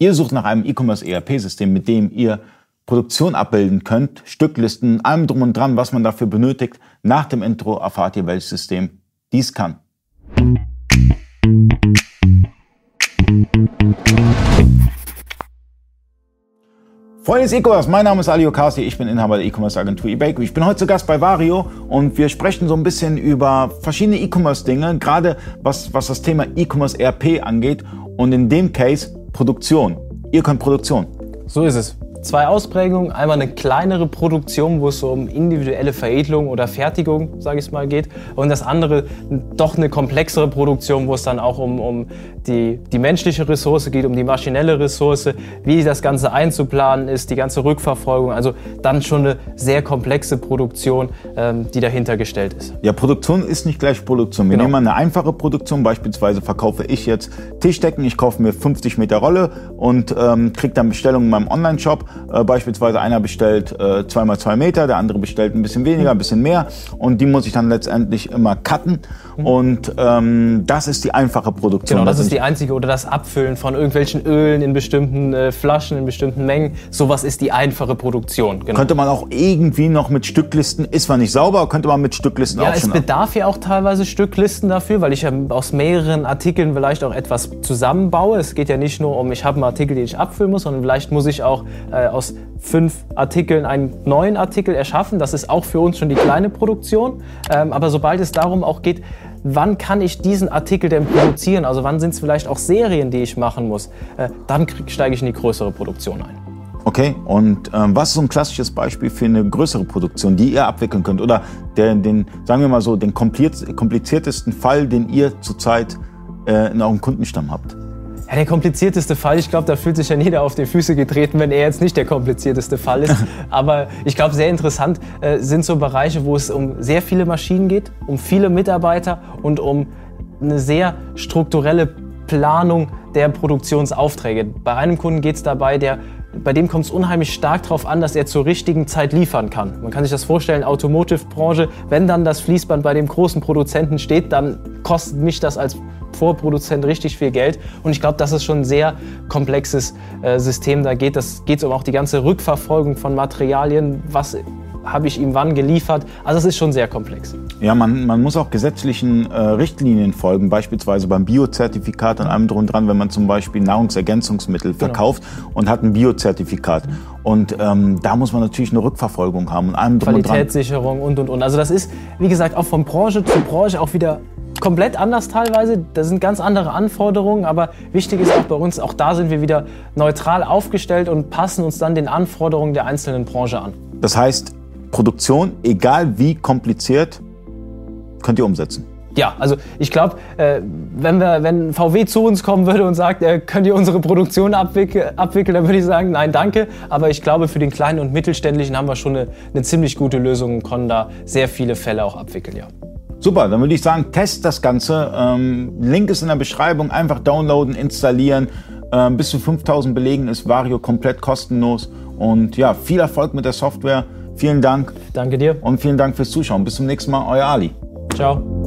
Ihr sucht nach einem E-Commerce ERP-System, mit dem ihr Produktion abbilden könnt, Stücklisten, allem drum und dran, was man dafür benötigt. Nach dem Intro erfahrt ihr, welches System dies kann. Freunde des E-Commerce, mein Name ist Ali Okasi, ich bin Inhaber der E-Commerce Agentur eBay. Ich bin heute zu Gast bei Vario und wir sprechen so ein bisschen über verschiedene E-Commerce-Dinge, gerade was, was das Thema E-Commerce ERP angeht und in dem Case Produktion. Ihr könnt Produktion. So ist es zwei Ausprägungen. Einmal eine kleinere Produktion, wo es so um individuelle Veredelung oder Fertigung, sage ich mal, geht. Und das andere doch eine komplexere Produktion, wo es dann auch um, um die, die menschliche Ressource geht, um die maschinelle Ressource, wie das Ganze einzuplanen ist, die ganze Rückverfolgung. Also dann schon eine sehr komplexe Produktion, ähm, die dahinter gestellt ist. Ja, Produktion ist nicht gleich Produktion. Wir genau. nehmen mal eine einfache Produktion. Beispielsweise verkaufe ich jetzt Tischdecken. Ich kaufe mir 50 Meter Rolle und ähm, kriege dann Bestellungen in meinem Online-Shop äh, beispielsweise einer bestellt äh, 2x2 Meter, der andere bestellt ein bisschen weniger, ein bisschen mehr und die muss ich dann letztendlich immer cutten. Mhm. Und ähm, das ist die einfache Produktion. Genau, das ist die einzige oder das Abfüllen von irgendwelchen Ölen in bestimmten äh, Flaschen, in bestimmten Mengen. Sowas ist die einfache Produktion. Genau. Könnte man auch irgendwie noch mit Stücklisten, ist zwar nicht sauber, könnte man mit Stücklisten ja, auch schon. Ja, es bedarf ja auch teilweise Stücklisten dafür, weil ich ja aus mehreren Artikeln vielleicht auch etwas zusammenbaue. Es geht ja nicht nur um, ich habe einen Artikel, den ich abfüllen muss, sondern vielleicht muss ich auch äh, aus fünf Artikeln einen neuen Artikel erschaffen. Das ist auch für uns schon die kleine Produktion. Ähm, aber sobald es darum auch geht, wann kann ich diesen Artikel denn produzieren, also wann sind es vielleicht auch Serien, die ich machen muss, äh, dann steige ich in die größere Produktion ein. Okay, und ähm, was ist so ein klassisches Beispiel für eine größere Produktion, die ihr abwickeln könnt? Oder der, den, sagen wir mal so, den kompliziertesten Fall, den ihr zurzeit äh, in eurem Kundenstamm habt? Ja, der komplizierteste Fall, ich glaube, da fühlt sich ja jeder auf die Füße getreten, wenn er jetzt nicht der komplizierteste Fall ist. Aber ich glaube, sehr interessant äh, sind so Bereiche, wo es um sehr viele Maschinen geht, um viele Mitarbeiter und um eine sehr strukturelle Planung der Produktionsaufträge. Bei einem Kunden geht es dabei, der bei dem kommt es unheimlich stark darauf an, dass er zur richtigen Zeit liefern kann. Man kann sich das vorstellen, Automotive-Branche, wenn dann das Fließband bei dem großen Produzenten steht, dann kostet mich das als Vorproduzent richtig viel Geld. Und ich glaube, das ist schon ein sehr komplexes äh, System. Da geht es um auch die ganze Rückverfolgung von Materialien. Was habe ich ihm wann geliefert? Also es ist schon sehr komplex. Ja, man, man muss auch gesetzlichen äh, Richtlinien folgen, beispielsweise beim Biozertifikat und allem drum und dran, wenn man zum Beispiel Nahrungsergänzungsmittel genau. verkauft genau. und hat ein Biozertifikat. Und ähm, da muss man natürlich eine Rückverfolgung haben und allem drum Qualitätssicherung und, und, und. Also das ist, wie gesagt, auch von Branche zu Branche auch wieder komplett anders teilweise. Das sind ganz andere Anforderungen, aber wichtig ist auch bei uns, auch da sind wir wieder neutral aufgestellt und passen uns dann den Anforderungen der einzelnen Branche an. Das heißt, Produktion, egal wie kompliziert, könnt ihr umsetzen. Ja, also ich glaube, äh, wenn, wenn VW zu uns kommen würde und sagt, äh, könnt ihr unsere Produktion abwickeln, abwickeln, dann würde ich sagen, nein, danke. Aber ich glaube, für den kleinen und mittelständischen haben wir schon eine, eine ziemlich gute Lösung und können da sehr viele Fälle auch abwickeln, ja. Super, dann würde ich sagen, test das Ganze. Ähm, Link ist in der Beschreibung. Einfach downloaden, installieren. Ähm, bis zu 5000 Belegen ist Vario komplett kostenlos. Und ja, viel Erfolg mit der Software. Vielen Dank. Danke dir. Und vielen Dank fürs Zuschauen. Bis zum nächsten Mal, euer Ali. Ciao.